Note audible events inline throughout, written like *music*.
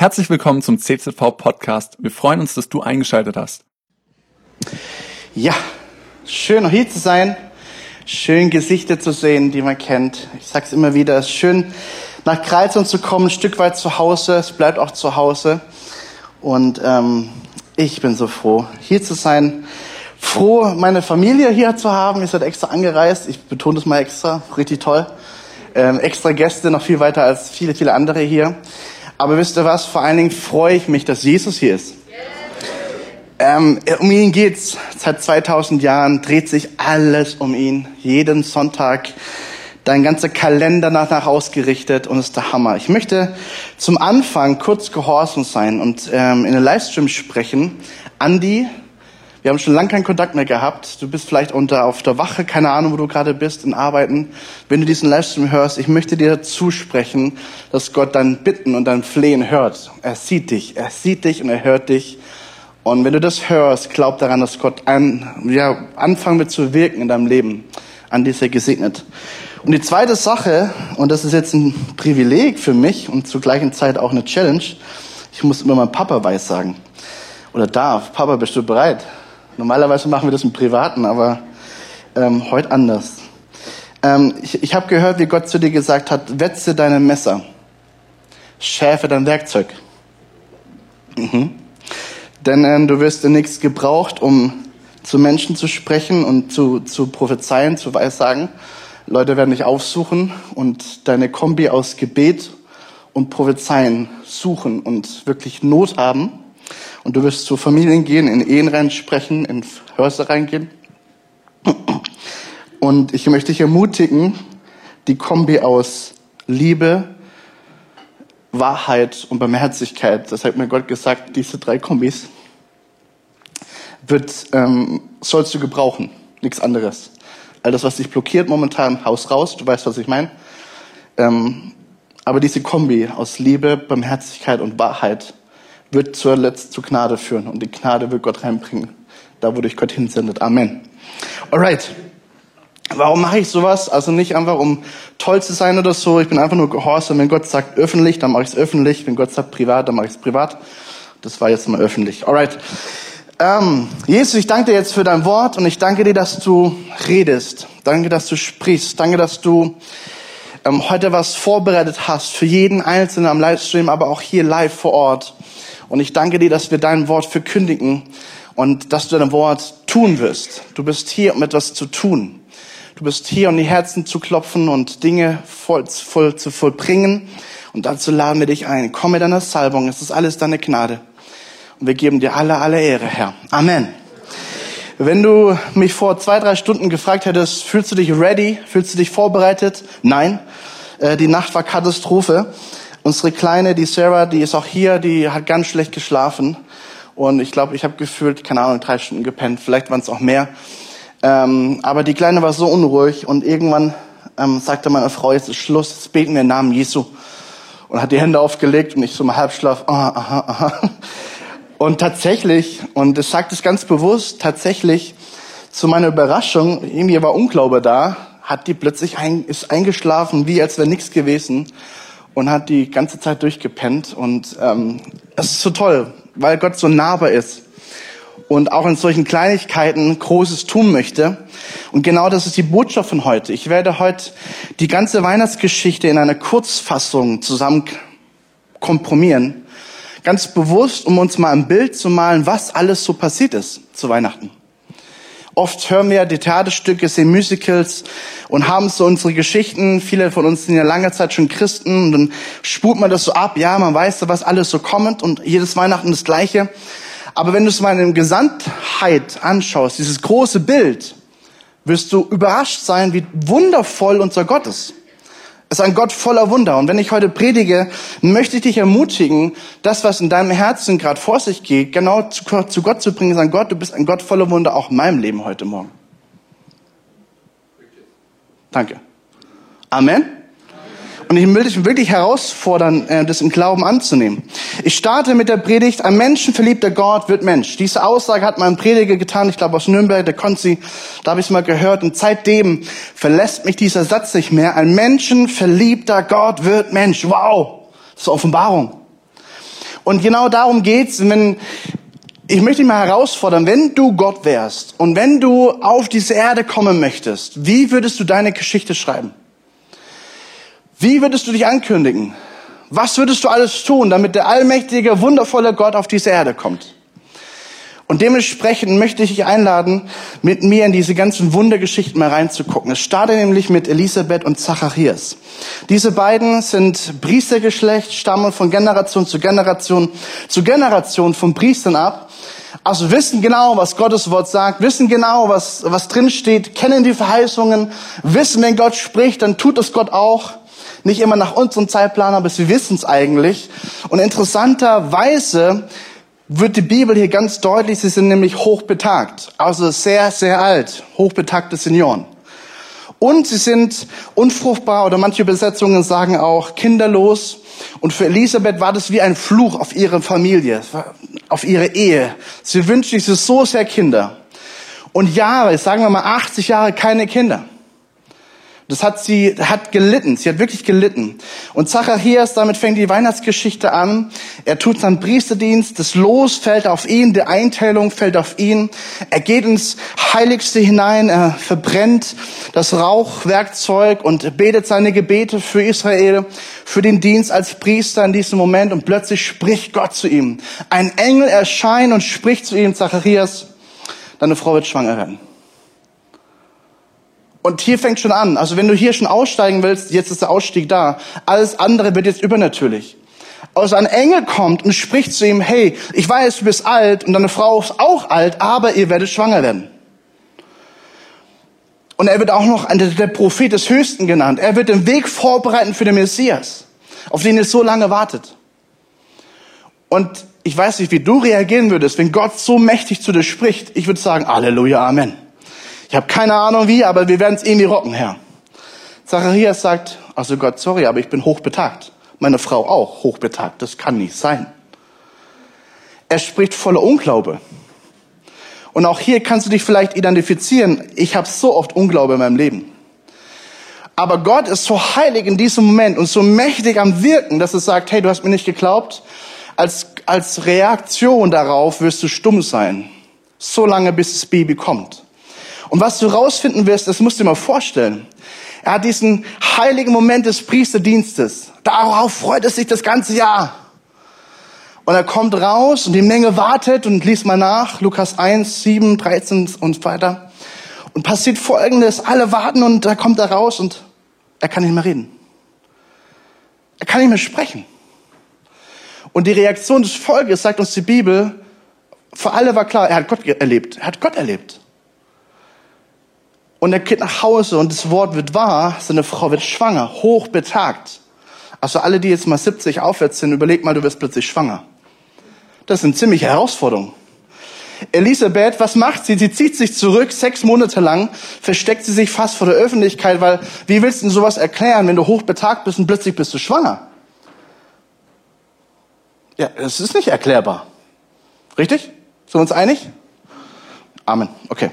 Herzlich willkommen zum CZV Podcast. Wir freuen uns, dass du eingeschaltet hast. Ja, schön hier zu sein, schön Gesichter zu sehen, die man kennt. Ich sag's immer wieder, es ist schön nach Kreuzung zu kommen, ein Stück weit zu Hause. Es bleibt auch zu Hause. Und ähm, ich bin so froh, hier zu sein. Froh, meine Familie hier zu haben. Ihr seid extra angereist. Ich betone das mal extra. Richtig toll. Ähm, extra Gäste, noch viel weiter als viele, viele andere hier. Aber wisst ihr was? Vor allen Dingen freue ich mich, dass Jesus hier ist. Ähm, um ihn geht's. Seit 2000 Jahren dreht sich alles um ihn. Jeden Sonntag dein ganzer Kalender nach ausgerichtet und ist der Hammer. Ich möchte zum Anfang kurz gehorsam sein und ähm, in den Livestream sprechen. Andi, wir haben schon lange keinen Kontakt mehr gehabt. Du bist vielleicht unter auf der Wache, keine Ahnung, wo du gerade bist, in Arbeiten. Wenn du diesen Livestream hörst, ich möchte dir zusprechen, dass Gott dein Bitten und dein Flehen hört. Er sieht dich, er sieht dich und er hört dich. Und wenn du das hörst, glaub daran, dass Gott an, ja, anfangen wird zu wirken in deinem Leben. An dieser gesegnet. Und die zweite Sache, und das ist jetzt ein Privileg für mich und zur gleichen Zeit auch eine Challenge, ich muss immer meinem Papa weiß sagen. Oder darf. Papa, bist du bereit? Normalerweise machen wir das im Privaten, aber ähm, heute anders. Ähm, ich ich habe gehört, wie Gott zu dir gesagt hat, wetze deine Messer, schärfe dein Werkzeug. Mhm. Denn ähm, du wirst in nichts gebraucht, um zu Menschen zu sprechen und zu, zu prophezeien, zu weissagen. Leute werden dich aufsuchen und deine Kombi aus Gebet und Prophezeien suchen und wirklich Not haben und du wirst zu Familien gehen, in Ehen reinsprechen, in Häuser reingehen. Und ich möchte dich ermutigen, die Kombi aus Liebe, Wahrheit und Barmherzigkeit, das hat mir Gott gesagt, diese drei Kombis, wird, ähm, sollst du gebrauchen, nichts anderes. All das, was dich blockiert momentan, Haus raus, du weißt, was ich meine. Ähm, aber diese Kombi aus Liebe, Barmherzigkeit und Wahrheit wird zuletzt zu Gnade führen und die Gnade wird Gott reinbringen, da wo dich Gott hinsendet. Amen. Alright. Warum mache ich sowas? Also nicht einfach, um toll zu sein oder so. Ich bin einfach nur gehorsam. Wenn Gott sagt öffentlich, dann mache ich es öffentlich. Wenn Gott sagt privat, dann mache ich es privat. Das war jetzt mal öffentlich. Alright. Ähm, Jesus, ich danke dir jetzt für dein Wort und ich danke dir, dass du redest. Danke, dass du sprichst. Danke, dass du ähm, heute was vorbereitet hast für jeden Einzelnen am Livestream, aber auch hier live vor Ort. Und ich danke dir, dass wir dein Wort verkündigen und dass du dein Wort tun wirst. Du bist hier, um etwas zu tun. Du bist hier, um die Herzen zu klopfen und Dinge voll, voll zu vollbringen. Und dazu laden wir dich ein. Komm mit deiner Salbung. Es ist alles deine Gnade. Und wir geben dir alle, alle Ehre, Herr. Amen. Wenn du mich vor zwei, drei Stunden gefragt hättest, fühlst du dich ready? Fühlst du dich vorbereitet? Nein. Äh, die Nacht war Katastrophe. Unsere Kleine, die Sarah, die ist auch hier, die hat ganz schlecht geschlafen. Und ich glaube, ich habe gefühlt, keine Ahnung, drei Stunden gepennt. Vielleicht waren es auch mehr. Ähm, aber die Kleine war so unruhig und irgendwann ähm, sagte meine Frau, jetzt ist Schluss, jetzt beten wir im Namen Jesu. Und hat die Hände aufgelegt und ich so im Halbschlaf, aha, aha, aha. Und tatsächlich, und das sagt es ganz bewusst, tatsächlich, zu meiner Überraschung, irgendwie war Unglaube da, hat die plötzlich ein, ist eingeschlafen, wie als wäre nichts gewesen und hat die ganze Zeit durchgepennt. Und ähm, es ist so toll, weil Gott so nahbar ist und auch in solchen Kleinigkeiten Großes tun möchte. Und genau das ist die Botschaft von heute. Ich werde heute die ganze Weihnachtsgeschichte in einer Kurzfassung zusammen kompromieren. Ganz bewusst, um uns mal ein Bild zu malen, was alles so passiert ist zu Weihnachten. Oft hören wir die Theaterstücke, sehen Musicals und haben so unsere Geschichten. Viele von uns sind ja lange Zeit schon Christen und dann spult man das so ab. Ja, man weiß, was alles so kommt und jedes Weihnachten das Gleiche. Aber wenn du es mal in Gesamtheit anschaust, dieses große Bild, wirst du überrascht sein, wie wundervoll unser Gott ist. Es ist ein Gott voller Wunder. Und wenn ich heute predige, möchte ich dich ermutigen, das, was in deinem Herzen gerade vor sich geht, genau zu, zu Gott zu bringen, sagen, Gott, du bist ein Gott voller Wunder, auch in meinem Leben heute Morgen. Danke. Amen. Und ich will dich wirklich herausfordern, äh, das im Glauben anzunehmen. Ich starte mit der Predigt, ein menschenverliebter Gott wird Mensch. Diese Aussage hat mein Prediger getan, ich glaube aus Nürnberg, der Konzi, da habe ich es mal gehört. Und seitdem verlässt mich dieser Satz nicht mehr. Ein menschenverliebter Gott wird Mensch. Wow, das ist Offenbarung. Und genau darum geht's, wenn, ich möchte dich mal herausfordern, wenn du Gott wärst und wenn du auf diese Erde kommen möchtest, wie würdest du deine Geschichte schreiben? Wie würdest du dich ankündigen? Was würdest du alles tun, damit der allmächtige, wundervolle Gott auf diese Erde kommt? Und dementsprechend möchte ich dich einladen, mit mir in diese ganzen Wundergeschichten mal reinzugucken. Es startet nämlich mit Elisabeth und Zacharias. Diese beiden sind Priestergeschlecht, stammen von Generation zu Generation zu Generation von Priestern ab. Also wissen genau, was Gottes Wort sagt, wissen genau, was, was drin steht, kennen die Verheißungen, wissen, wenn Gott spricht, dann tut es Gott auch. Nicht immer nach unserem Zeitplan, aber sie wissen es eigentlich. Und interessanterweise wird die Bibel hier ganz deutlich, sie sind nämlich hochbetagt. Also sehr, sehr alt. Hochbetagte Senioren. Und sie sind unfruchtbar oder manche Übersetzungen sagen auch kinderlos. Und für Elisabeth war das wie ein Fluch auf ihre Familie, auf ihre Ehe. Sie wünscht sich so sehr Kinder. Und Jahre, sagen wir mal 80 Jahre, keine Kinder. Das hat sie, hat gelitten. Sie hat wirklich gelitten. Und Zacharias, damit fängt die Weihnachtsgeschichte an. Er tut seinen Priesterdienst. Das Los fällt auf ihn. Die Einteilung fällt auf ihn. Er geht ins Heiligste hinein. Er verbrennt das Rauchwerkzeug und betet seine Gebete für Israel, für den Dienst als Priester in diesem Moment. Und plötzlich spricht Gott zu ihm. Ein Engel erscheint und spricht zu ihm, Zacharias, deine Frau wird schwanger werden. Und hier fängt schon an. Also wenn du hier schon aussteigen willst, jetzt ist der Ausstieg da. Alles andere wird jetzt übernatürlich. Also ein Engel kommt und spricht zu ihm, hey, ich weiß, du bist alt und deine Frau ist auch alt, aber ihr werdet schwanger werden. Und er wird auch noch der Prophet des Höchsten genannt. Er wird den Weg vorbereiten für den Messias, auf den ihr so lange wartet. Und ich weiß nicht, wie du reagieren würdest, wenn Gott so mächtig zu dir spricht. Ich würde sagen, Halleluja, Amen. Ich habe keine Ahnung wie, aber wir werden es irgendwie rocken, Herr. Zacharias sagt, also Gott, sorry, aber ich bin hochbetagt. Meine Frau auch hochbetagt. Das kann nicht sein. Er spricht voller Unglaube. Und auch hier kannst du dich vielleicht identifizieren. Ich habe so oft Unglaube in meinem Leben. Aber Gott ist so heilig in diesem Moment und so mächtig am Wirken, dass er sagt, hey, du hast mir nicht geglaubt. Als, als Reaktion darauf wirst du stumm sein. So lange, bis das Baby kommt. Und was du rausfinden wirst, das musst du dir mal vorstellen. Er hat diesen heiligen Moment des Priesterdienstes. Darauf freut es sich das ganze Jahr. Und er kommt raus und die Menge wartet und liest mal nach, Lukas 1, 7, 13 und weiter. Und passiert Folgendes, alle warten und da kommt er raus und er kann nicht mehr reden. Er kann nicht mehr sprechen. Und die Reaktion des Volkes, sagt uns die Bibel, für alle war klar, er hat Gott erlebt. Er hat Gott erlebt. Und er geht nach Hause und das Wort wird wahr, seine Frau wird schwanger, hochbetagt. Also alle, die jetzt mal 70 aufwärts sind, überleg mal, du wirst plötzlich schwanger. Das sind ziemliche Herausforderungen. Elisabeth, was macht sie? Sie zieht sich zurück, sechs Monate lang, versteckt sie sich fast vor der Öffentlichkeit, weil wie willst du denn sowas erklären, wenn du hochbetagt bist und plötzlich bist du schwanger? Ja, es ist nicht erklärbar. Richtig? Sind wir uns einig? Amen. Okay.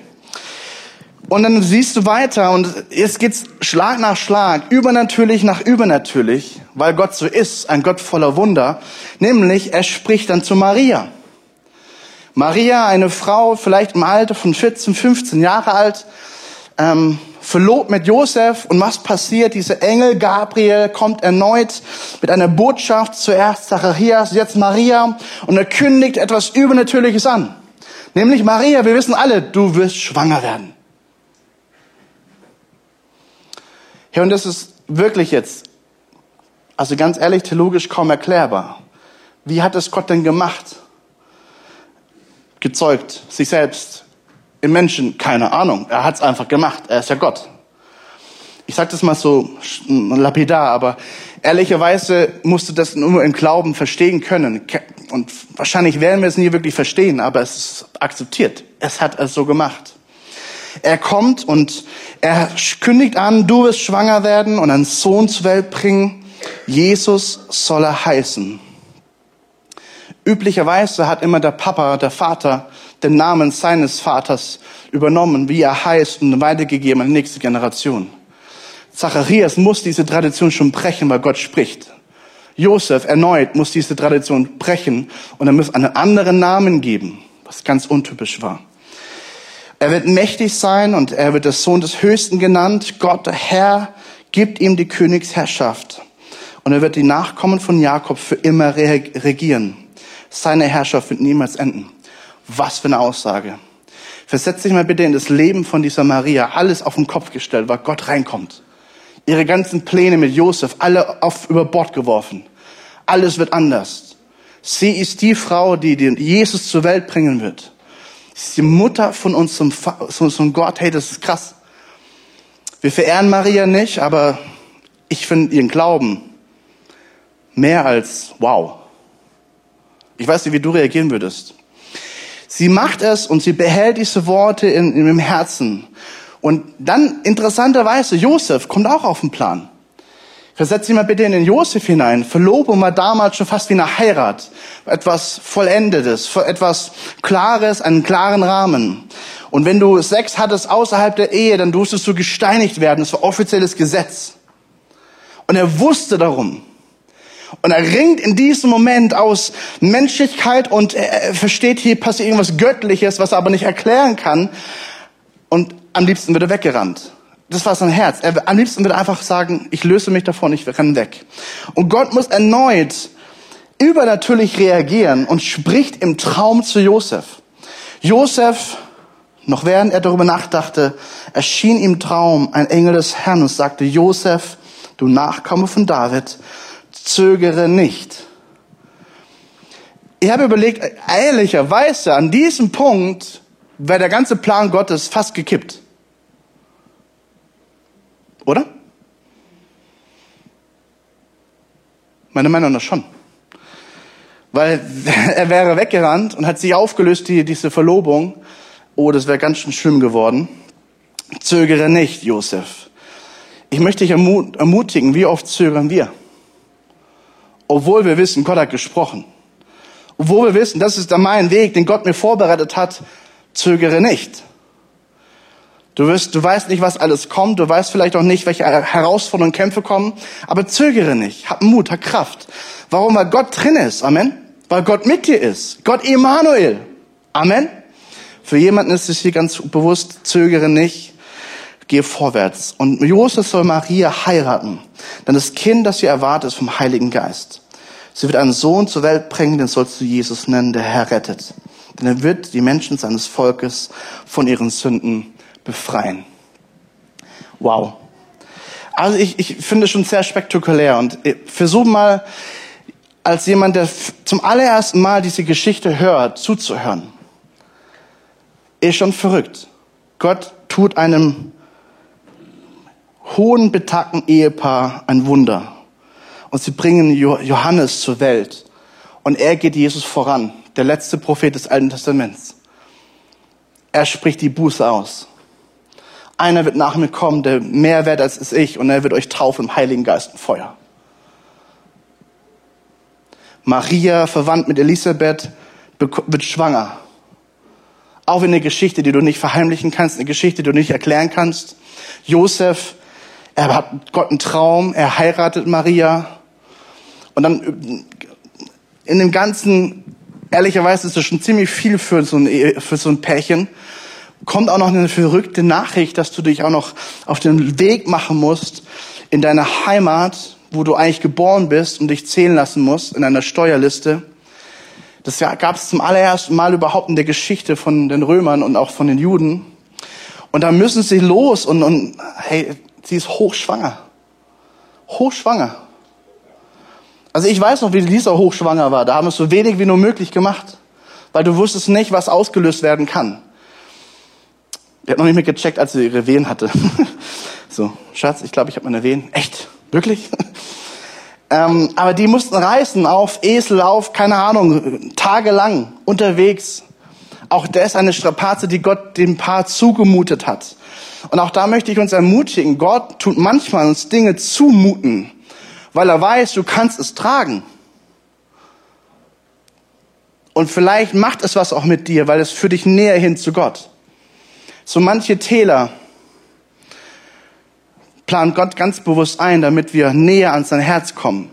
Und dann siehst du weiter und jetzt geht's Schlag nach Schlag, übernatürlich nach übernatürlich, weil Gott so ist, ein Gott voller Wunder. Nämlich, er spricht dann zu Maria. Maria, eine Frau, vielleicht im Alter von 14, 15 Jahre alt, ähm, verlobt mit Josef. Und was passiert? Dieser Engel Gabriel kommt erneut mit einer Botschaft, zuerst Zacharias, jetzt Maria, und er kündigt etwas Übernatürliches an. Nämlich Maria, wir wissen alle, du wirst schwanger werden. Ja, und das ist wirklich jetzt, also ganz ehrlich, theologisch kaum erklärbar. Wie hat es Gott denn gemacht? Gezeugt, sich selbst, im Menschen, keine Ahnung. Er hat es einfach gemacht. Er ist ja Gott. Ich sage das mal so lapidar, aber ehrlicherweise musst du das nur im Glauben verstehen können. Und wahrscheinlich werden wir es nie wirklich verstehen, aber es ist akzeptiert. Es hat es so gemacht. Er kommt und er kündigt an, du wirst schwanger werden und einen Sohn zur Welt bringen. Jesus soll er heißen. Üblicherweise hat immer der Papa, der Vater, den Namen seines Vaters übernommen, wie er heißt und weitergegeben an die nächste Generation. Zacharias muss diese Tradition schon brechen, weil Gott spricht. Josef erneut muss diese Tradition brechen und er muss einen anderen Namen geben, was ganz untypisch war. Er wird mächtig sein und er wird der Sohn des Höchsten genannt. Gott, der Herr, gibt ihm die Königsherrschaft. Und er wird die Nachkommen von Jakob für immer regieren. Seine Herrschaft wird niemals enden. Was für eine Aussage. Versetz dich mal bitte in das Leben von dieser Maria. Alles auf den Kopf gestellt, weil Gott reinkommt. Ihre ganzen Pläne mit Josef, alle auf, über Bord geworfen. Alles wird anders. Sie ist die Frau, die Jesus zur Welt bringen wird. Sie ist die Mutter von unserem, von unserem Gott. Hey, das ist krass. Wir verehren Maria nicht, aber ich finde ihren Glauben mehr als wow. Ich weiß nicht, wie du reagieren würdest. Sie macht es und sie behält diese Worte in, in im Herzen. Und dann, interessanterweise, Josef kommt auch auf den Plan. Versetz dich mal bitte in den Josef hinein. Verlobung war damals schon fast wie eine Heirat. Etwas Vollendetes, etwas Klares, einen klaren Rahmen. Und wenn du Sex hattest außerhalb der Ehe, dann durftest du gesteinigt werden. Das war offizielles Gesetz. Und er wusste darum. Und er ringt in diesem Moment aus Menschlichkeit und er versteht, hier passiert irgendwas Göttliches, was er aber nicht erklären kann. Und am liebsten wird er weggerannt. Das war sein Herz. Er, am liebsten würde er einfach sagen, ich löse mich davon, ich renne weg. Und Gott muss erneut übernatürlich reagieren und spricht im Traum zu Josef. Josef, noch während er darüber nachdachte, erschien im Traum ein Engel des Herrn und sagte, Josef, du Nachkomme von David, zögere nicht. Ich habe überlegt, ehrlicherweise, an diesem Punkt wäre der ganze Plan Gottes fast gekippt. Oder? Meine Meinung nach schon. Weil *laughs* er wäre weggerannt und hat sich aufgelöst, die, diese Verlobung. Oh, das wäre ganz schön schlimm geworden. Zögere nicht, Josef. Ich möchte dich ermutigen, wie oft zögern wir? Obwohl wir wissen, Gott hat gesprochen. Obwohl wir wissen, das ist der mein Weg, den Gott mir vorbereitet hat, zögere nicht. Du wirst, du weißt nicht, was alles kommt. Du weißt vielleicht auch nicht, welche Herausforderungen und Kämpfe kommen. Aber zögere nicht. Hab Mut, hab Kraft. Warum? Weil Gott drin ist. Amen. Weil Gott mit dir ist. Gott Emanuel. Amen. Für jemanden ist es hier ganz bewusst, zögere nicht. Geh vorwärts. Und Josef soll Maria heiraten. Denn das Kind, das sie erwartet, ist vom Heiligen Geist. Sie wird einen Sohn zur Welt bringen, den sollst du Jesus nennen, der Herr rettet. Denn er wird die Menschen seines Volkes von ihren Sünden befreien. Wow. Also ich, ich finde es schon sehr spektakulär und versuch mal als jemand, der zum allerersten Mal diese Geschichte hört, zuzuhören. Ist schon verrückt. Gott tut einem hohen betagten Ehepaar ein Wunder. Und sie bringen Johannes zur Welt. Und er geht Jesus voran, der letzte Prophet des Alten Testaments. Er spricht die Buße aus. Einer wird nach mir kommen, der mehr wert als ich, und er wird euch taufen im Heiligen Geist und Feuer. Maria, verwandt mit Elisabeth, wird schwanger. Auch in eine Geschichte, die du nicht verheimlichen kannst, eine Geschichte, die du nicht erklären kannst. Josef, er hat Gott einen Traum, er heiratet Maria. Und dann in dem Ganzen, ehrlicherweise ist das schon ziemlich viel für so ein, für so ein Pärchen kommt auch noch eine verrückte Nachricht, dass du dich auch noch auf den Weg machen musst in deine Heimat, wo du eigentlich geboren bist und dich zählen lassen musst in einer Steuerliste. Das gab es zum allerersten Mal überhaupt in der Geschichte von den Römern und auch von den Juden. Und da müssen sie los und, und hey, sie ist hochschwanger. Hochschwanger. Also ich weiß noch, wie Lisa hochschwanger war. Da haben wir es so wenig wie nur möglich gemacht. Weil du wusstest nicht, was ausgelöst werden kann. Die hat noch nicht mehr gecheckt, als sie ihre Wehen hatte. *laughs* so, Schatz, ich glaube, ich habe meine Wehen. Echt? Wirklich? *laughs* ähm, aber die mussten reisen auf Esel, auf, keine Ahnung, tagelang unterwegs. Auch das ist eine Strapaze, die Gott dem Paar zugemutet hat. Und auch da möchte ich uns ermutigen, Gott tut manchmal uns Dinge zumuten, weil er weiß, du kannst es tragen. Und vielleicht macht es was auch mit dir, weil es für dich näher hin zu Gott. So manche Täler plant Gott ganz bewusst ein, damit wir näher an sein Herz kommen.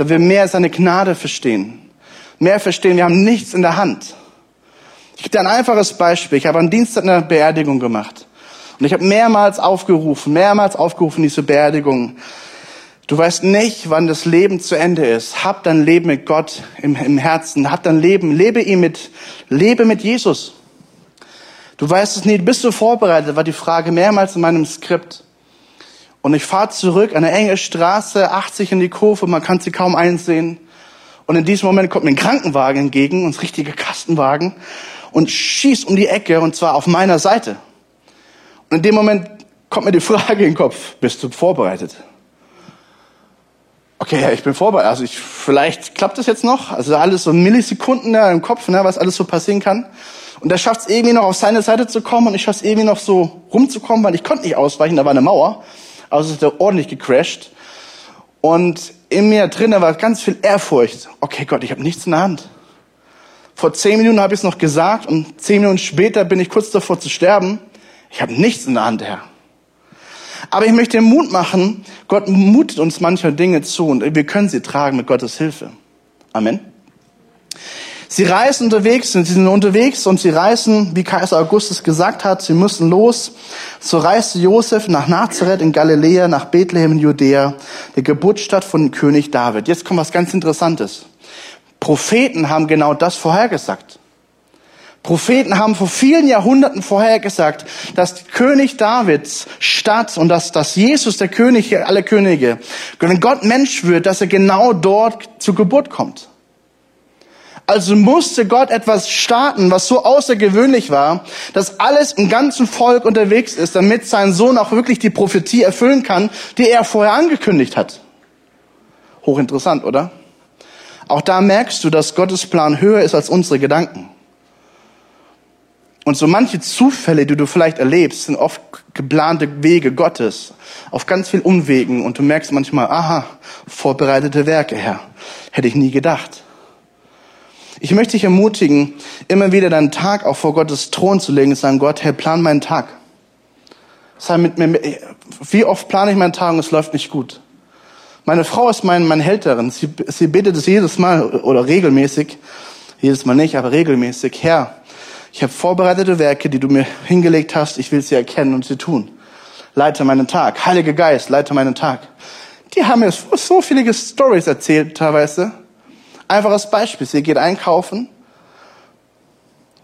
dass wir mehr seine Gnade verstehen. Mehr verstehen, wir haben nichts in der Hand. Ich gebe dir ein einfaches Beispiel. Ich habe am Dienstag eine Beerdigung gemacht. Und ich habe mehrmals aufgerufen, mehrmals aufgerufen, diese Beerdigung. Du weißt nicht, wann das Leben zu Ende ist. Hab dein Leben mit Gott im, im Herzen. Hab dein Leben, lebe ihm mit, lebe mit Jesus. Du weißt es nicht. Bist du vorbereitet? War die Frage mehrmals in meinem Skript. Und ich fahre zurück, eine enge Straße, 80 in die Kurve, man kann sie kaum einsehen. Und in diesem Moment kommt mir ein Krankenwagen entgegen, ein richtiger Kastenwagen, und schießt um die Ecke, und zwar auf meiner Seite. Und in dem Moment kommt mir die Frage in den Kopf, bist du vorbereitet? Okay, ja, ich bin vorbereitet. Also ich, vielleicht klappt das jetzt noch. Also alles so Millisekunden da im Kopf, ne, was alles so passieren kann. Und er schafft es irgendwie noch auf seine Seite zu kommen und ich schaffe es irgendwie noch so rumzukommen, weil ich konnte nicht ausweichen, da war eine Mauer. Also ist er ordentlich gecrashed. Und in mir drinnen war ganz viel Ehrfurcht. Okay, Gott, ich habe nichts in der Hand. Vor zehn Minuten habe ich es noch gesagt und zehn Minuten später bin ich kurz davor zu sterben. Ich habe nichts in der Hand, Herr. Aber ich möchte Mut machen. Gott mutet uns manchmal Dinge zu und wir können sie tragen mit Gottes Hilfe. Amen. Sie reisen unterwegs, sie sind unterwegs und sie reisen, wie Kaiser Augustus gesagt hat, sie müssen los. So reiste Josef nach Nazareth in Galiläa, nach Bethlehem in Judäa, der Geburtsstadt von König David. Jetzt kommt was ganz Interessantes. Propheten haben genau das vorhergesagt. Propheten haben vor vielen Jahrhunderten vorhergesagt, dass König Davids Stadt und dass, dass Jesus, der König aller Könige, wenn Gott Mensch wird, dass er genau dort zur Geburt kommt. Also musste Gott etwas starten, was so außergewöhnlich war, dass alles im ganzen Volk unterwegs ist, damit sein Sohn auch wirklich die Prophetie erfüllen kann, die er vorher angekündigt hat. Hochinteressant, oder? Auch da merkst du, dass Gottes Plan höher ist als unsere Gedanken. Und so manche Zufälle, die du vielleicht erlebst, sind oft geplante Wege Gottes, auf ganz viel Umwegen. Und du merkst manchmal, aha, vorbereitete Werke, Herr. Hätte ich nie gedacht. Ich möchte dich ermutigen, immer wieder deinen Tag auch vor Gottes Thron zu legen und sagen, Gott, Herr, plan meinen Tag. Sei mit mir, wie oft plane ich meinen Tag und es läuft nicht gut. Meine Frau ist mein, meine Hälterin. Sie, sie betet es jedes Mal oder regelmäßig. Jedes Mal nicht, aber regelmäßig. Herr, ich habe vorbereitete Werke, die du mir hingelegt hast. Ich will sie erkennen und sie tun. Leite meinen Tag. Heiliger Geist, leite meinen Tag. Die haben mir so viele Stories erzählt, teilweise. Einfaches Beispiel. Sie geht einkaufen.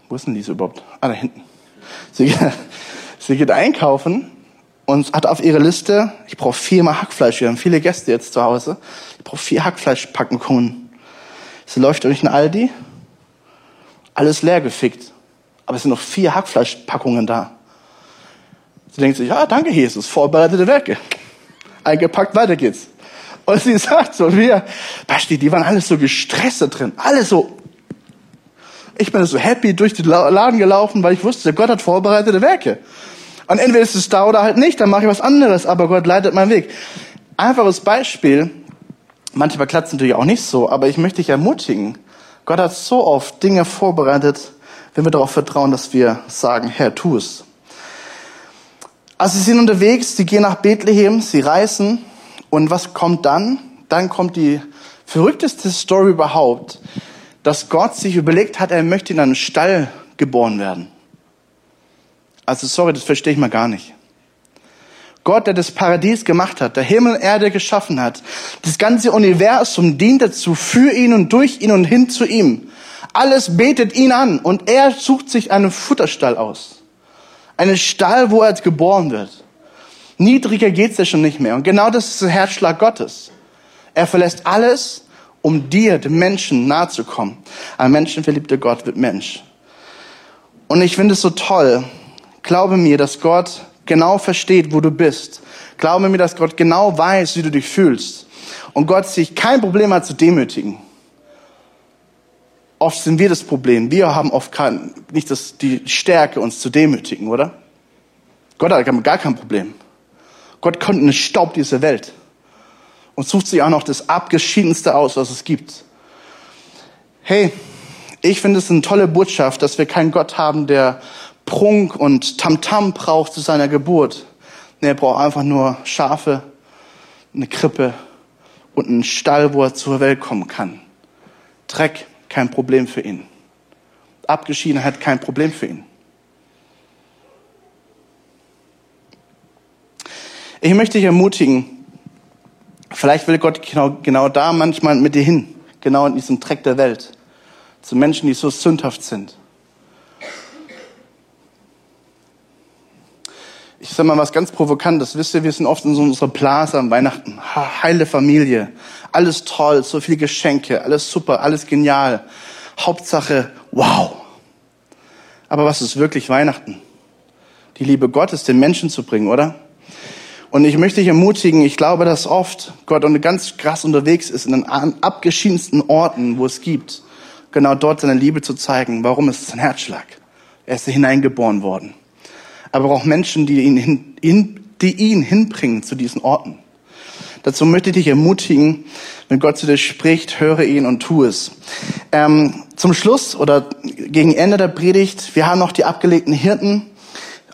Wo ist denn diese überhaupt? Ah, da hinten. Sie, *laughs* sie geht einkaufen und hat auf ihrer Liste, ich brauche viermal Hackfleisch. Wir haben viele Gäste jetzt zu Hause. Ich brauche vier Hackfleischpackungen. Sie läuft durch den Aldi. Alles leer gefickt. Aber es sind noch vier Hackfleischpackungen da. Sie denkt sich, ja, danke Jesus, vorbereitete Werke. Eingepackt, weiter geht's. Und sie sagt so, wir, Basti, die waren alles so gestresst da drin, alles so. Ich bin so happy durch den Laden gelaufen, weil ich wusste, Gott hat vorbereitete Werke. Und entweder ist es da oder halt nicht, dann mache ich was anderes, aber Gott leitet meinen Weg. Einfaches Beispiel, manchmal klappt es natürlich auch nicht so, aber ich möchte dich ermutigen. Gott hat so oft Dinge vorbereitet, wenn wir darauf vertrauen, dass wir sagen, Herr, tu es. Also sie sind unterwegs, sie gehen nach Bethlehem, sie reisen und was kommt dann? Dann kommt die verrückteste Story überhaupt, dass Gott sich überlegt hat, er möchte in einem Stall geboren werden. Also sorry, das verstehe ich mal gar nicht. Gott, der das Paradies gemacht hat, der Himmel und Erde geschaffen hat, das ganze Universum dient dazu, für ihn und durch ihn und hin zu ihm. Alles betet ihn an und er sucht sich einen Futterstall aus. Einen Stall, wo er geboren wird. Niedriger geht's ja schon nicht mehr. Und genau das ist der Herzschlag Gottes. Er verlässt alles, um dir, dem Menschen, nahe zu kommen. Ein menschenverliebter Gott wird Mensch. Und ich finde es so toll. Glaube mir, dass Gott genau versteht, wo du bist. Glaube mir, dass Gott genau weiß, wie du dich fühlst. Und Gott sich kein Problem hat zu demütigen. Oft sind wir das Problem. Wir haben oft kein, nicht das, die Stärke, uns zu demütigen, oder? Gott hat gar kein Problem. Gott kommt in den Staub dieser Welt und sucht sich auch noch das Abgeschiedenste aus, was es gibt. Hey, ich finde es eine tolle Botschaft, dass wir keinen Gott haben, der Prunk und Tamtam -Tam braucht zu seiner Geburt. Nee, er braucht einfach nur Schafe, eine Krippe und einen Stall, wo er zur Welt kommen kann. Dreck, kein Problem für ihn. Abgeschiedenheit, kein Problem für ihn. Ich möchte dich ermutigen, vielleicht will Gott genau, genau da manchmal mit dir hin, genau in diesem Dreck der Welt, zu Menschen, die so sündhaft sind. Ich sage mal was ganz Provokantes. Wisst ihr, wir sind oft in so unserer Blase am Weihnachten. Heile Familie. Alles toll, so viele Geschenke, alles super, alles genial. Hauptsache, wow. Aber was ist wirklich Weihnachten? Die Liebe Gottes den Menschen zu bringen, oder? Und ich möchte dich ermutigen, ich glaube, dass oft Gott ganz krass unterwegs ist in den abgeschiedensten Orten, wo es gibt, genau dort seine Liebe zu zeigen. Warum ist es ein Herzschlag? Er ist hineingeboren worden. Aber auch Menschen, die ihn, hin, die ihn hinbringen zu diesen Orten. Dazu möchte ich dich ermutigen, wenn Gott zu dir spricht, höre ihn und tu es. Ähm, zum Schluss oder gegen Ende der Predigt, wir haben noch die abgelegten Hirten.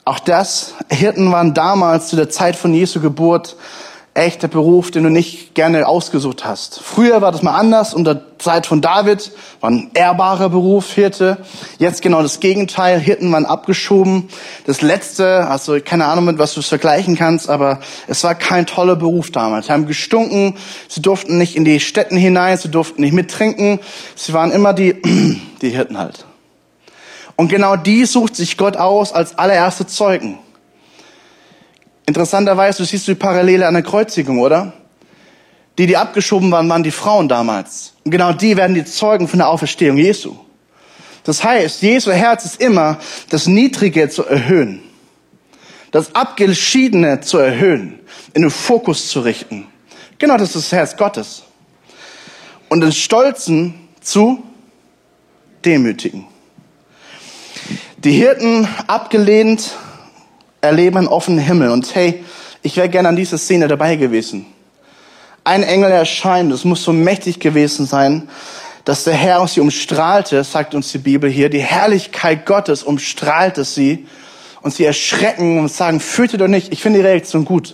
Auch das, Hirten waren damals zu der Zeit von Jesu Geburt echt der Beruf, den du nicht gerne ausgesucht hast. Früher war das mal anders, unter Zeit von David war ein ehrbarer Beruf, Hirte. Jetzt genau das Gegenteil, Hirten waren abgeschoben. Das letzte, also keine Ahnung, mit was du es vergleichen kannst, aber es war kein toller Beruf damals. Sie haben gestunken, sie durften nicht in die Städten hinein, sie durften nicht mittrinken. Sie waren immer die, *clears throat* die Hirten halt. Und genau die sucht sich Gott aus als allererste Zeugen. Interessanterweise, du siehst die Parallele an der Kreuzigung, oder? Die, die abgeschoben waren, waren die Frauen damals. Und genau die werden die Zeugen von der Auferstehung Jesu. Das heißt, Jesu Herz ist immer, das Niedrige zu erhöhen. Das Abgeschiedene zu erhöhen. In den Fokus zu richten. Genau das ist das Herz Gottes. Und den Stolzen zu demütigen. Die Hirten abgelehnt, erleben einen offenen Himmel. Und hey, ich wäre gerne an dieser Szene dabei gewesen. Ein Engel erscheint, es muss so mächtig gewesen sein, dass der Herr sie umstrahlte, sagt uns die Bibel hier. Die Herrlichkeit Gottes umstrahlte sie und sie erschrecken und sagen, fürchte doch nicht. Ich finde die Reaktion gut.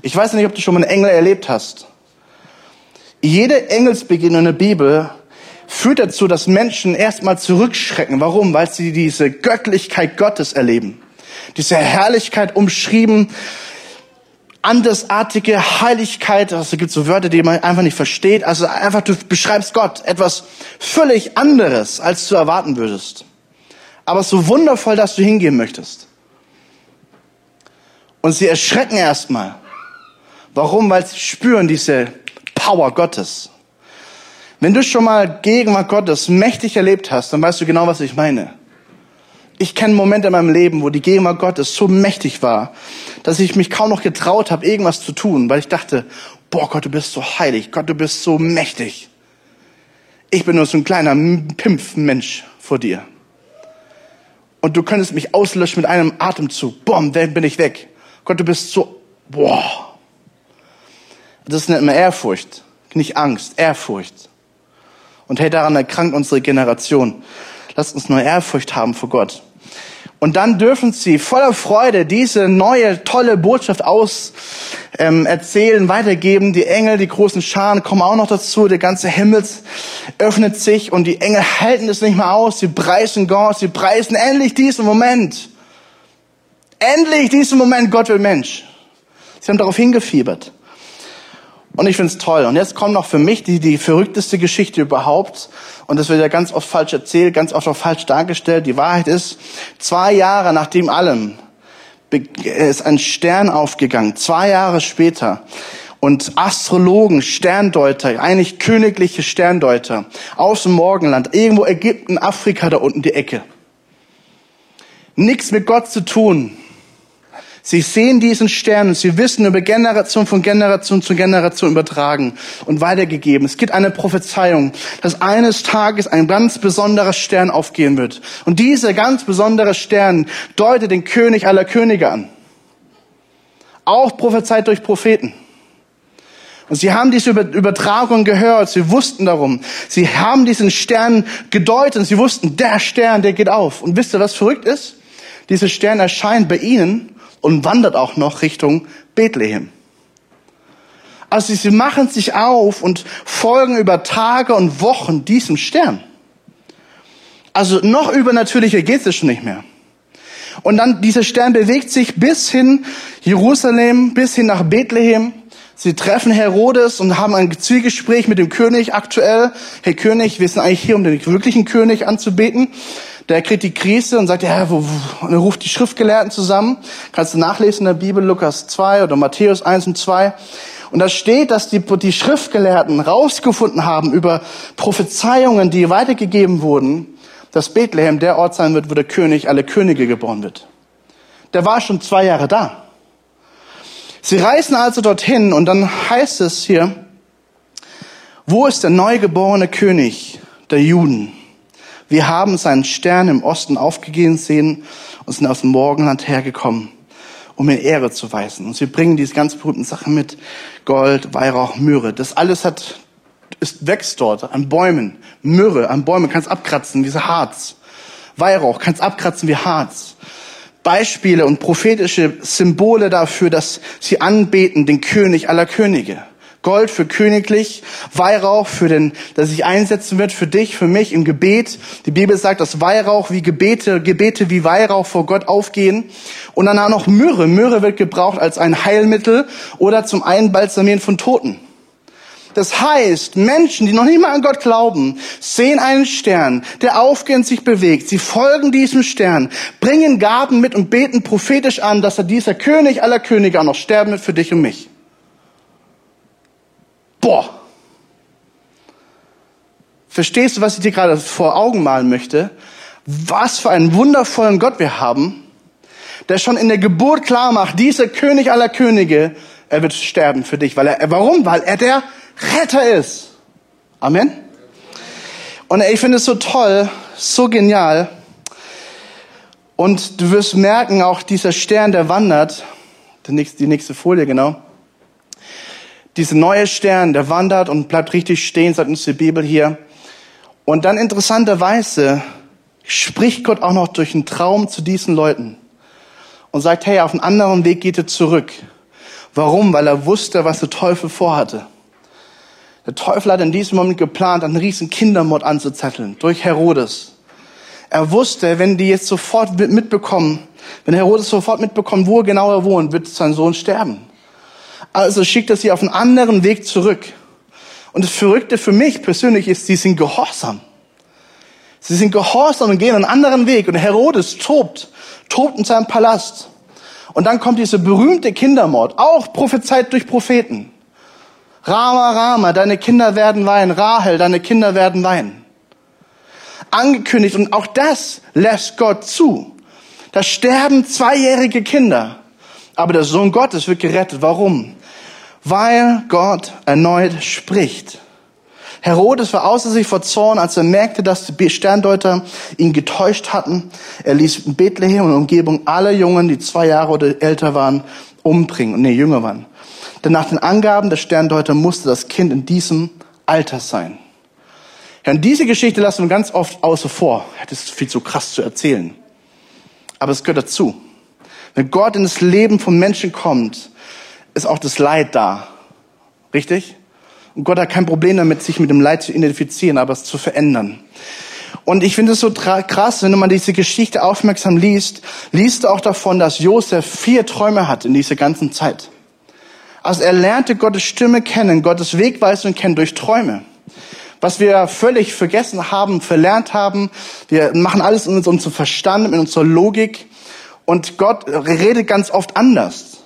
Ich weiß nicht, ob du schon mal einen Engel erlebt hast. Jede Engelsbegegnung in der Bibel führt dazu, dass Menschen erstmal zurückschrecken. Warum? Weil sie diese Göttlichkeit Gottes erleben diese Herrlichkeit umschrieben, andersartige Heiligkeit, also gibt so Wörter, die man einfach nicht versteht. Also einfach, du beschreibst Gott etwas völlig anderes, als du erwarten würdest. Aber so wundervoll, dass du hingehen möchtest. Und sie erschrecken erstmal. Warum? Weil sie spüren diese Power Gottes. Wenn du schon mal Gegenwart Gottes mächtig erlebt hast, dann weißt du genau, was ich meine. Ich kenne Momente in meinem Leben, wo die Gegenwart Gottes so mächtig war, dass ich mich kaum noch getraut habe, irgendwas zu tun, weil ich dachte, boah Gott, du bist so heilig, Gott, du bist so mächtig. Ich bin nur so ein kleiner Pimpfmensch vor dir. Und du könntest mich auslöschen mit einem Atemzug. Boom, dann bin ich weg. Gott, du bist so, boah. Das nennt man Ehrfurcht, nicht Angst, Ehrfurcht. Und hey, daran erkrankt unsere Generation. Lasst uns nur Ehrfurcht haben vor Gott. Und dann dürfen sie voller Freude diese neue, tolle Botschaft aus ähm, erzählen, weitergeben. Die Engel, die großen Scharen kommen auch noch dazu. Der ganze Himmel öffnet sich und die Engel halten es nicht mehr aus. Sie preisen Gott, sie preisen endlich diesen Moment. Endlich diesen Moment, Gott will Mensch. Sie haben darauf hingefiebert. Und ich finde es toll. Und jetzt kommt noch für mich die, die verrückteste Geschichte überhaupt. Und das wird ja ganz oft falsch erzählt, ganz oft auch falsch dargestellt. Die Wahrheit ist, zwei Jahre nach dem allem ist ein Stern aufgegangen. Zwei Jahre später. Und Astrologen, Sterndeuter, eigentlich königliche Sterndeuter aus dem Morgenland, irgendwo Ägypten, Afrika da unten die Ecke. Nichts mit Gott zu tun, Sie sehen diesen Stern und sie wissen über Generation von Generation zu Generation übertragen und weitergegeben. Es gibt eine Prophezeiung, dass eines Tages ein ganz besonderer Stern aufgehen wird. Und dieser ganz besondere Stern deutet den König aller Könige an. Auch prophezeit durch Propheten. Und sie haben diese Übertragung gehört, sie wussten darum. Sie haben diesen Stern gedeutet und sie wussten, der Stern, der geht auf. Und wisst ihr, was verrückt ist? Dieser Stern erscheint bei ihnen und wandert auch noch Richtung Bethlehem. Also sie machen sich auf und folgen über Tage und Wochen diesem Stern. Also noch übernatürlicher geht es schon nicht mehr. Und dann dieser Stern bewegt sich bis hin Jerusalem, bis hin nach Bethlehem. Sie treffen Herodes und haben ein Zwiegespräch mit dem König aktuell. Herr König, wir sind eigentlich hier, um den wirklichen König anzubeten. Der kriegt die Krise und sagt, ja, wo, wo, und er ruft die Schriftgelehrten zusammen. Kannst du nachlesen in der Bibel, Lukas 2 oder Matthäus 1 und 2. Und da steht, dass die, die Schriftgelehrten rausgefunden haben über Prophezeiungen, die weitergegeben wurden, dass Bethlehem der Ort sein wird, wo der König alle Könige geboren wird. Der war schon zwei Jahre da. Sie reisen also dorthin und dann heißt es hier, wo ist der neugeborene König der Juden? Wir haben seinen Stern im Osten aufgegeben sehen und sind aus dem Morgenland hergekommen, um ihn Ehre zu weisen. Und sie bringen diese ganz berühmten Sachen mit. Gold, Weihrauch, Myrrhe. Das alles hat es wächst dort an Bäumen. Myrrhe an Bäumen kannst abkratzen wie Harz. Weihrauch kannst abkratzen wie Harz. Beispiele und prophetische Symbole dafür, dass sie anbeten den König aller Könige. Gold für königlich, Weihrauch für den, dass sich einsetzen wird für dich, für mich im Gebet. Die Bibel sagt, dass Weihrauch wie Gebete, Gebete wie Weihrauch vor Gott aufgehen. Und dann auch noch Myrrhe. Myrrhe wird gebraucht als ein Heilmittel oder zum Einbalsamieren von Toten. Das heißt, Menschen, die noch nicht mal an Gott glauben, sehen einen Stern, der aufgehend sich bewegt. Sie folgen diesem Stern, bringen Gaben mit und beten prophetisch an, dass er dieser König aller Könige auch noch sterben wird für dich und mich. Boah. Verstehst du, was ich dir gerade vor Augen malen möchte? Was für einen wundervollen Gott wir haben, der schon in der Geburt klar macht, dieser König aller Könige, er wird sterben für dich. Weil er, warum? Weil er der Retter ist. Amen. Und ich finde es so toll, so genial. Und du wirst merken, auch dieser Stern, der wandert, die nächste, die nächste Folie genau, dieser neue Stern, der wandert und bleibt richtig stehen, sagt uns die Bibel hier. Und dann interessanterweise spricht Gott auch noch durch einen Traum zu diesen Leuten und sagt, hey, auf einen anderen Weg geht er zurück. Warum? Weil er wusste, was der Teufel vorhatte. Der Teufel hat in diesem Moment geplant, einen riesen Kindermord anzuzetteln durch Herodes. Er wusste, wenn die jetzt sofort mitbekommen, wenn Herodes sofort mitbekommt, wo genau er wohnt, wird sein Sohn sterben. Also schickt er sie auf einen anderen Weg zurück. Und das Verrückte für mich persönlich ist, sie sind gehorsam. Sie sind gehorsam und gehen einen anderen Weg. Und Herodes tobt, tobt in seinem Palast. Und dann kommt dieser berühmte Kindermord, auch prophezeit durch Propheten. Rama, Rama, deine Kinder werden weinen. Rahel, deine Kinder werden weinen. Angekündigt und auch das lässt Gott zu. Da sterben zweijährige Kinder. Aber der Sohn Gottes wird gerettet. Warum? Weil Gott erneut spricht. Herodes war außer sich vor Zorn, als er merkte, dass die Sterndeuter ihn getäuscht hatten. Er ließ in Bethlehem und Umgebung alle Jungen, die zwei Jahre oder älter waren, umbringen. Nee, jünger waren. Denn nach den Angaben der Sterndeuter musste das Kind in diesem Alter sein. Ja, und diese Geschichte lassen wir ganz oft außer vor. Das ist viel zu krass zu erzählen. Aber es gehört dazu. Wenn Gott in das Leben von Menschen kommt, ist auch das Leid da. Richtig? Und Gott hat kein Problem damit, sich mit dem Leid zu identifizieren, aber es zu verändern. Und ich finde es so krass, wenn mal diese Geschichte aufmerksam liest, liest du auch davon, dass Josef vier Träume hat in dieser ganzen Zeit. Also er lernte Gottes Stimme kennen, Gottes Wegweisung kennen durch Träume. Was wir völlig vergessen haben, verlernt haben. Wir machen alles in unserem Verstand, in unserer Logik. Und Gott redet ganz oft anders.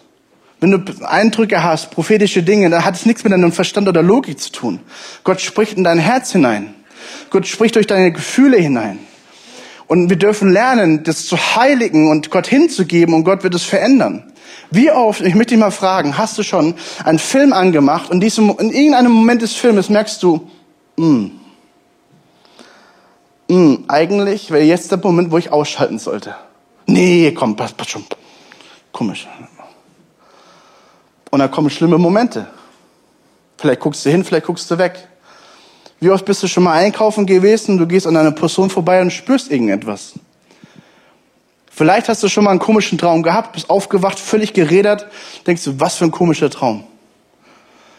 Wenn du Eindrücke hast, prophetische Dinge, dann hat es nichts mit deinem Verstand oder Logik zu tun. Gott spricht in dein Herz hinein. Gott spricht durch deine Gefühle hinein. Und wir dürfen lernen, das zu heiligen und Gott hinzugeben und Gott wird es verändern. Wie oft, ich möchte dich mal fragen, hast du schon einen Film angemacht und diesem, in irgendeinem Moment des Filmes merkst du, mh, mh, eigentlich wäre jetzt der Moment, wo ich ausschalten sollte. Nee, komm, passt, passt schon. Komisch. Und dann kommen schlimme Momente. Vielleicht guckst du hin, vielleicht guckst du weg. Wie oft bist du schon mal einkaufen gewesen, du gehst an einer Person vorbei und spürst irgendetwas. Vielleicht hast du schon mal einen komischen Traum gehabt, bist aufgewacht, völlig gerädert, denkst du, was für ein komischer Traum.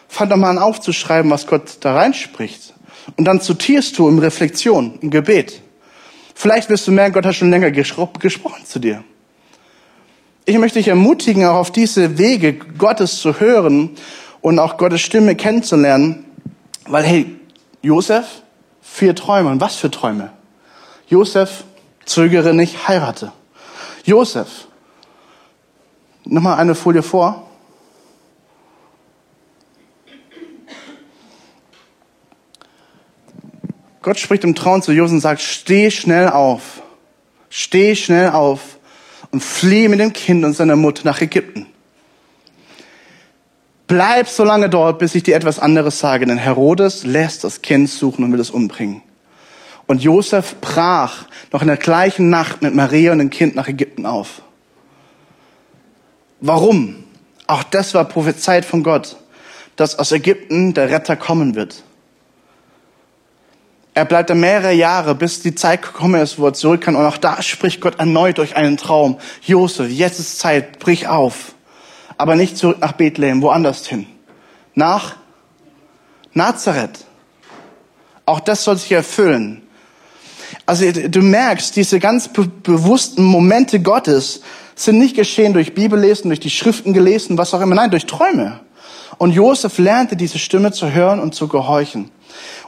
Fang doch mal an aufzuschreiben, was Gott da reinspricht. Und dann zitierst du in Reflexion, im Gebet. Vielleicht wirst du merken, Gott hat schon länger gesprochen zu dir. Ich möchte dich ermutigen, auch auf diese Wege Gottes zu hören und auch Gottes Stimme kennenzulernen, weil hey, Josef, vier Träume. Und was für Träume? Josef, zögere nicht, heirate. Josef, nochmal eine Folie vor. Gott spricht im Traum zu Josef und sagt, steh schnell auf. Steh schnell auf und flieh mit dem Kind und seiner Mutter nach Ägypten. Bleib so lange dort, bis ich dir etwas anderes sage, denn Herodes lässt das Kind suchen und will es umbringen. Und Josef brach noch in der gleichen Nacht mit Maria und dem Kind nach Ägypten auf. Warum? Auch das war prophezeit von Gott, dass aus Ägypten der Retter kommen wird. Er bleibt da mehrere Jahre, bis die Zeit gekommen ist, wo er zurück kann. Und auch da spricht Gott erneut durch einen Traum. Josef, jetzt ist Zeit, brich auf. Aber nicht zurück nach Bethlehem, woanders hin. Nach Nazareth. Auch das soll sich erfüllen. Also du merkst, diese ganz be bewussten Momente Gottes sind nicht geschehen durch Bibellesen, durch die Schriften gelesen, was auch immer. Nein, durch Träume. Und Josef lernte diese Stimme zu hören und zu gehorchen.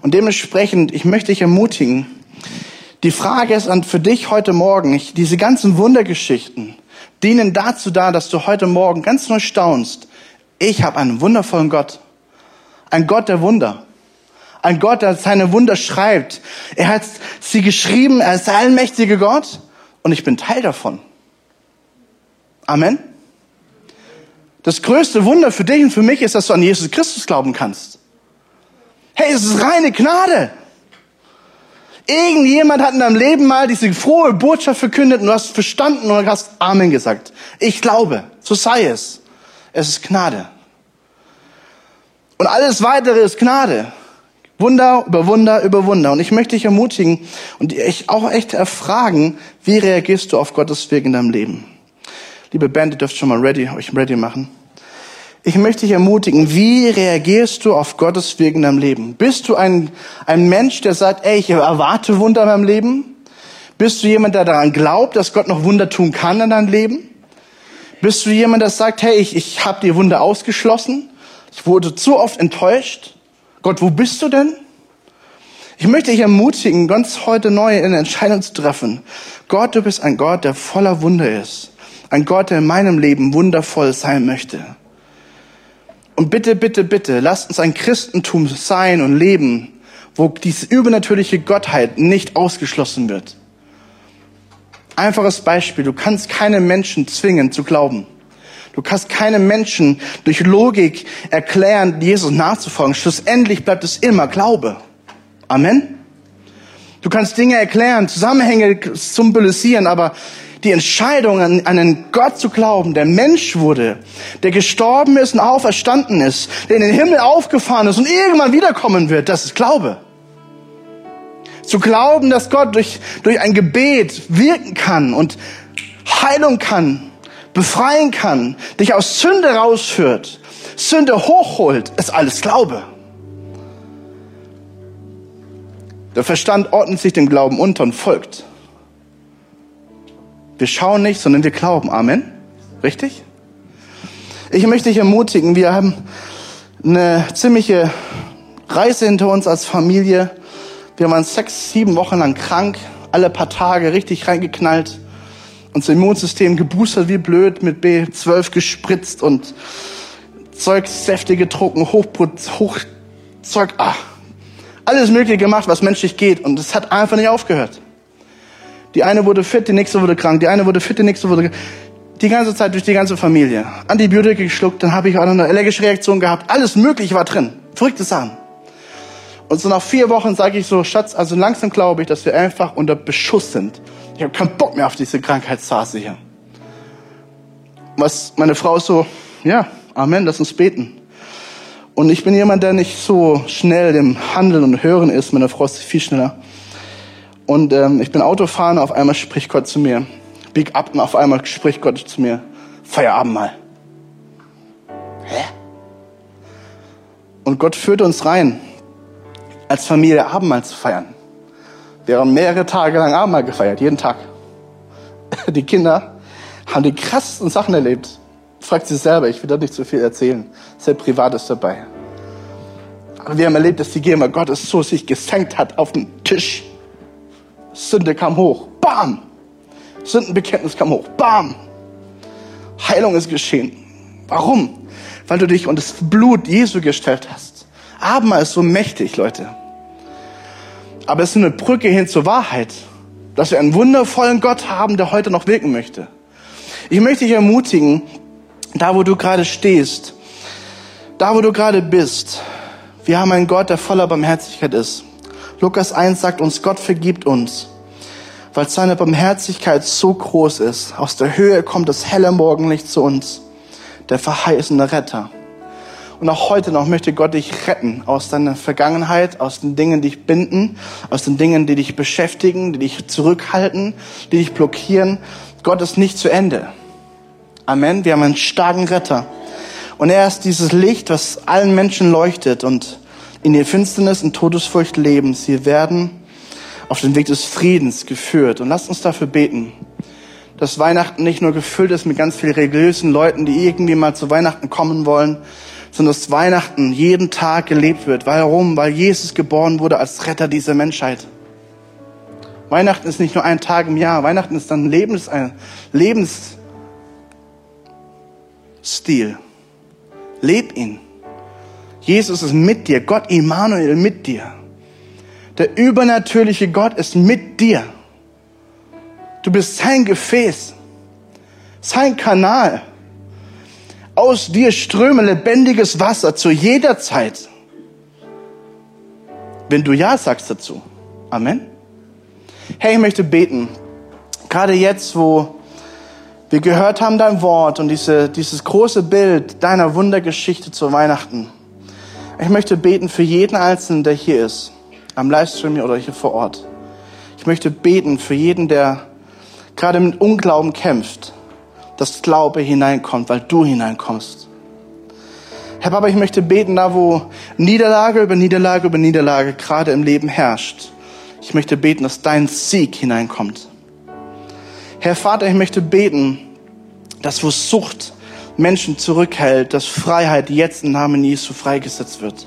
Und dementsprechend, ich möchte dich ermutigen, die Frage ist an für dich heute Morgen, ich, diese ganzen Wundergeschichten dienen dazu da, dass du heute Morgen ganz neu staunst. Ich habe einen wundervollen Gott. Ein Gott der Wunder. Ein Gott, der seine Wunder schreibt. Er hat sie geschrieben, er ist der allmächtige Gott und ich bin Teil davon. Amen. Das größte Wunder für dich und für mich ist, dass du an Jesus Christus glauben kannst. Hey, es ist reine Gnade. Irgendjemand hat in deinem Leben mal diese frohe Botschaft verkündet und du hast verstanden und hast Amen gesagt. Ich glaube, so sei es. Es ist Gnade. Und alles weitere ist Gnade. Wunder über Wunder über Wunder. Und ich möchte dich ermutigen und dich auch echt erfragen, wie reagierst du auf Gottes Weg in deinem Leben? Liebe Band, ihr dürft schon mal ready, euch ready machen. Ich möchte dich ermutigen, wie reagierst du auf Gottes Weg in deinem Leben? Bist du ein, ein Mensch, der sagt, ey, ich erwarte Wunder in meinem Leben? Bist du jemand, der daran glaubt, dass Gott noch Wunder tun kann in deinem Leben? Bist du jemand, der sagt, hey, ich, ich habe die Wunder ausgeschlossen? Ich wurde zu oft enttäuscht. Gott, wo bist du denn? Ich möchte dich ermutigen, ganz heute neu eine Entscheidung zu treffen. Gott, du bist ein Gott, der voller Wunder ist. Ein Gott, der in meinem Leben wundervoll sein möchte. Und bitte, bitte, bitte, lasst uns ein Christentum sein und leben, wo diese übernatürliche Gottheit nicht ausgeschlossen wird. Einfaches Beispiel, du kannst keine Menschen zwingen zu glauben. Du kannst keine Menschen durch Logik erklären, Jesus nachzufolgen. Schlussendlich bleibt es immer Glaube. Amen. Du kannst Dinge erklären, Zusammenhänge symbolisieren, aber die Entscheidung, an einen Gott zu glauben, der Mensch wurde, der gestorben ist und auferstanden ist, der in den Himmel aufgefahren ist und irgendwann wiederkommen wird, das ist Glaube. Zu glauben, dass Gott durch, durch ein Gebet wirken kann und Heilung kann, befreien kann, dich aus Sünde rausführt, Sünde hochholt, ist alles Glaube. Der Verstand ordnet sich dem Glauben unter und folgt. Wir schauen nicht, sondern wir glauben. Amen. Richtig? Ich möchte dich ermutigen, wir haben eine ziemliche Reise hinter uns als Familie. Wir waren sechs, sieben Wochen lang krank, alle paar Tage richtig reingeknallt. Unser Immunsystem geboostert wie blöd, mit B12 gespritzt und Zeugsäfte getrunken, Hochput, Hochzeug, ah, alles Mögliche gemacht, was menschlich geht. Und es hat einfach nicht aufgehört. Die eine wurde fit, die nächste wurde krank. Die eine wurde fit, die nächste wurde krank. Die ganze Zeit durch die ganze Familie. Antibiotika geschluckt, dann habe ich auch noch eine allergische Reaktion gehabt. Alles Mögliche war drin. Verrückte Sachen. Und so nach vier Wochen sage ich so, Schatz, also langsam glaube ich, dass wir einfach unter Beschuss sind. Ich habe keinen Bock mehr auf diese Krankheitsphase hier. Was meine Frau so, ja, Amen, lass uns beten. Und ich bin jemand, der nicht so schnell im Handeln und Hören ist. Meine Frau ist viel schneller. Und ähm, ich bin Autofahren, auf einmal spricht Gott zu mir. Bieg ab und auf einmal spricht Gott zu mir. Feierabend mal. Hä? Und Gott führte uns rein, als Familie Abendmahl zu feiern. Wir haben mehrere Tage lang Abendmahl gefeiert, jeden Tag. *laughs* Die Kinder haben die krassesten Sachen erlebt. Fragt sie selber, ich will da nicht zu viel erzählen. Sehr Privates dabei. Aber wir haben erlebt, dass die Gegenwart Gottes so sich gesenkt hat auf den Tisch. Sünde kam hoch. Bam! Sündenbekenntnis kam hoch. Bam! Heilung ist geschehen. Warum? Weil du dich unter das Blut Jesu gestellt hast. Abendmahl ist so mächtig, Leute. Aber es ist eine Brücke hin zur Wahrheit, dass wir einen wundervollen Gott haben, der heute noch wirken möchte. Ich möchte dich ermutigen, da wo du gerade stehst, da wo du gerade bist, wir haben einen Gott, der voller Barmherzigkeit ist. Lukas 1 sagt uns, Gott vergibt uns, weil seine Barmherzigkeit so groß ist. Aus der Höhe kommt das helle Morgenlicht zu uns, der verheißene Retter. Und auch heute noch möchte Gott dich retten aus deiner Vergangenheit, aus den Dingen, die dich binden, aus den Dingen, die dich beschäftigen, die dich zurückhalten, die dich blockieren. Gott ist nicht zu Ende. Amen. Wir haben einen starken Retter. Und er ist dieses Licht, was allen Menschen leuchtet und in der Finsternis und Todesfurcht leben. Sie werden auf den Weg des Friedens geführt. Und lasst uns dafür beten, dass Weihnachten nicht nur gefüllt ist mit ganz vielen religiösen Leuten, die irgendwie mal zu Weihnachten kommen wollen, sondern dass Weihnachten jeden Tag gelebt wird. Warum? Weil Jesus geboren wurde als Retter dieser Menschheit. Weihnachten ist nicht nur ein Tag im Jahr, Weihnachten ist dann Lebens, ein Lebensstil. Leb ihn. Jesus ist mit dir, Gott Immanuel mit dir. Der übernatürliche Gott ist mit dir. Du bist sein Gefäß, sein Kanal. Aus dir ströme lebendiges Wasser zu jeder Zeit. Wenn du Ja sagst dazu. Amen. Hey, ich möchte beten. Gerade jetzt, wo wir gehört haben dein Wort und diese, dieses große Bild deiner Wundergeschichte zu Weihnachten. Ich möchte beten für jeden Einzelnen, der hier ist, am Livestream oder hier vor Ort. Ich möchte beten für jeden, der gerade mit Unglauben kämpft, dass Glaube hineinkommt, weil du hineinkommst. Herr Papa, ich möchte beten, da wo Niederlage über Niederlage über Niederlage gerade im Leben herrscht. Ich möchte beten, dass dein Sieg hineinkommt. Herr Vater, ich möchte beten, dass wo Sucht Menschen zurückhält, dass Freiheit jetzt im Namen Jesu freigesetzt wird.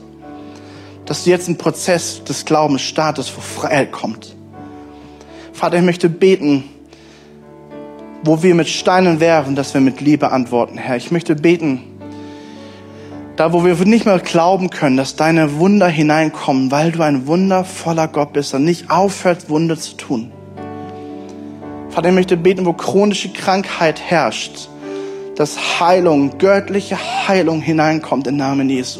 Dass jetzt ein Prozess des Glaubens startet, wo Freiheit kommt. Vater, ich möchte beten, wo wir mit Steinen werfen, dass wir mit Liebe antworten, Herr. Ich möchte beten, da wo wir nicht mehr glauben können, dass deine Wunder hineinkommen, weil du ein wundervoller Gott bist und nicht aufhört, Wunder zu tun. Vater, ich möchte beten, wo chronische Krankheit herrscht, dass Heilung, göttliche Heilung hineinkommt im Namen Jesu.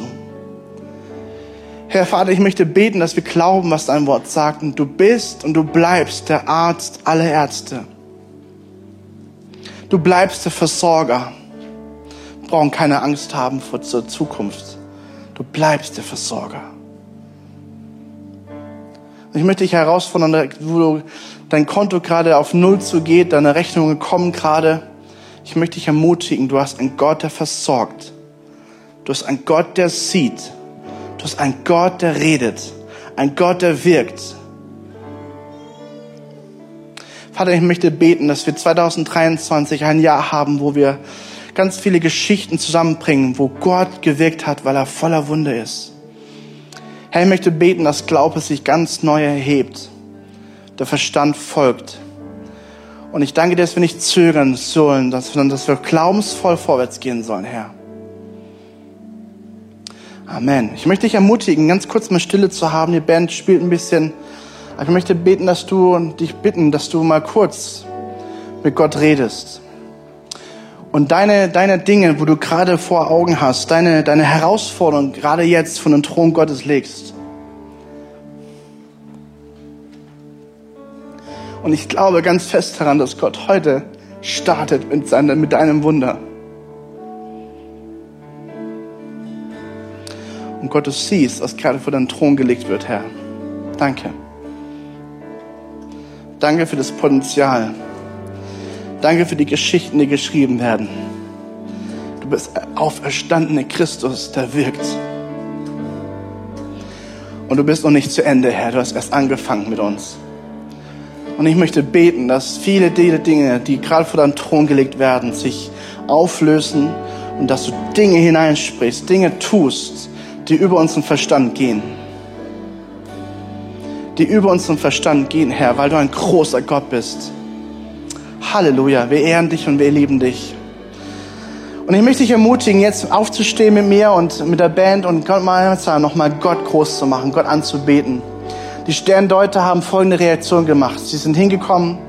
Herr Vater, ich möchte beten, dass wir glauben, was dein Wort sagt. Und du bist und du bleibst der Arzt aller Ärzte. Du bleibst der Versorger. Wir brauchen keine Angst haben vor der Zukunft. Du bleibst der Versorger. Und ich möchte dich herausfordern, wo dein Konto gerade auf Null zu geht, deine Rechnungen kommen gerade. Ich möchte dich ermutigen, du hast einen Gott, der versorgt. Du hast einen Gott, der sieht. Du hast einen Gott, der redet. Ein Gott, der wirkt. Vater, ich möchte beten, dass wir 2023 ein Jahr haben, wo wir ganz viele Geschichten zusammenbringen, wo Gott gewirkt hat, weil er voller Wunder ist. Herr, ich möchte beten, dass Glaube sich ganz neu erhebt, der Verstand folgt. Und ich danke dir, dass wir nicht zögern sollen, sondern dass wir glaubensvoll vorwärts gehen sollen, Herr. Amen. Ich möchte dich ermutigen, ganz kurz mal Stille zu haben. Die Band spielt ein bisschen. Aber ich möchte beten, dass du dich bitten, dass du mal kurz mit Gott redest. Und deine, deine Dinge, wo du gerade vor Augen hast, deine, deine Herausforderung gerade jetzt von dem Thron Gottes legst. Und ich glaube ganz fest daran, dass Gott heute startet mit, seinem, mit deinem Wunder. Und Gott, du siehst, was gerade vor deinen Thron gelegt wird, Herr. Danke. Danke für das Potenzial. Danke für die Geschichten, die geschrieben werden. Du bist auferstandene Christus, der wirkt. Und du bist noch nicht zu Ende, Herr. Du hast erst angefangen mit uns. Und ich möchte beten, dass viele dieser Dinge, die gerade vor deinen Thron gelegt werden, sich auflösen und dass du Dinge hineinsprichst, Dinge tust, die über unseren Verstand gehen. Die über unseren Verstand gehen, Herr, weil du ein großer Gott bist. Halleluja, wir ehren dich und wir lieben dich. Und ich möchte dich ermutigen, jetzt aufzustehen mit mir und mit der Band und Gott mal nochmal Gott groß zu machen, Gott anzubeten. Die Sterndeuter haben folgende Reaktion gemacht. Sie sind hingekommen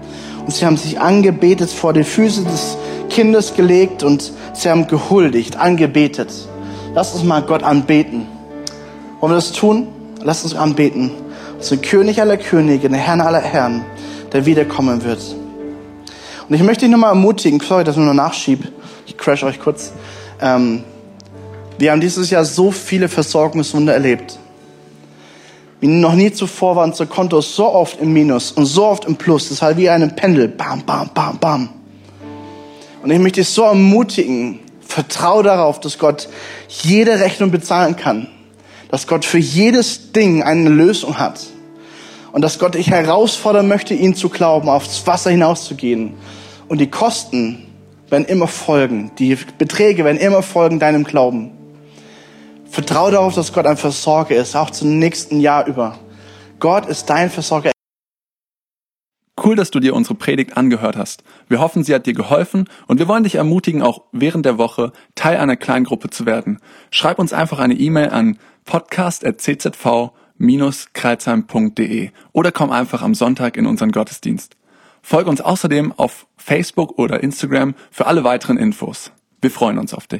und sie haben sich angebetet vor die Füße des Kindes gelegt und sie haben gehuldigt, angebetet. Lass uns mal Gott anbeten. Wollen wir das tun? Lass uns anbeten. Unser König aller Könige, der Herr aller Herren, der wiederkommen wird. Und ich möchte dich nochmal ermutigen, sorry, dass ich nur nachschiebe, ich crash euch kurz. Ähm, wir haben dieses Jahr so viele Versorgungswunder erlebt. Wie noch nie zuvor war unser Konto so oft im Minus und so oft im Plus. Das ist halt wie ein Pendel. Bam, bam, bam, bam. Und ich möchte dich so ermutigen, vertraue darauf, dass Gott jede Rechnung bezahlen kann. Dass Gott für jedes Ding eine Lösung hat. Und dass Gott dich herausfordern möchte, ihn zu glauben, aufs Wasser hinauszugehen. Und die Kosten werden immer folgen. Die Beträge werden immer folgen deinem Glauben. Vertraue darauf, dass Gott ein Versorger ist, auch zum nächsten Jahr über. Gott ist dein Versorger. Cool, dass du dir unsere Predigt angehört hast. Wir hoffen, sie hat dir geholfen und wir wollen dich ermutigen, auch während der Woche Teil einer Kleingruppe zu werden. Schreib uns einfach eine E-Mail an podcast.czv-kreuzheim.de oder komm einfach am Sonntag in unseren Gottesdienst. Folge uns außerdem auf Facebook oder Instagram für alle weiteren Infos. Wir freuen uns auf dich.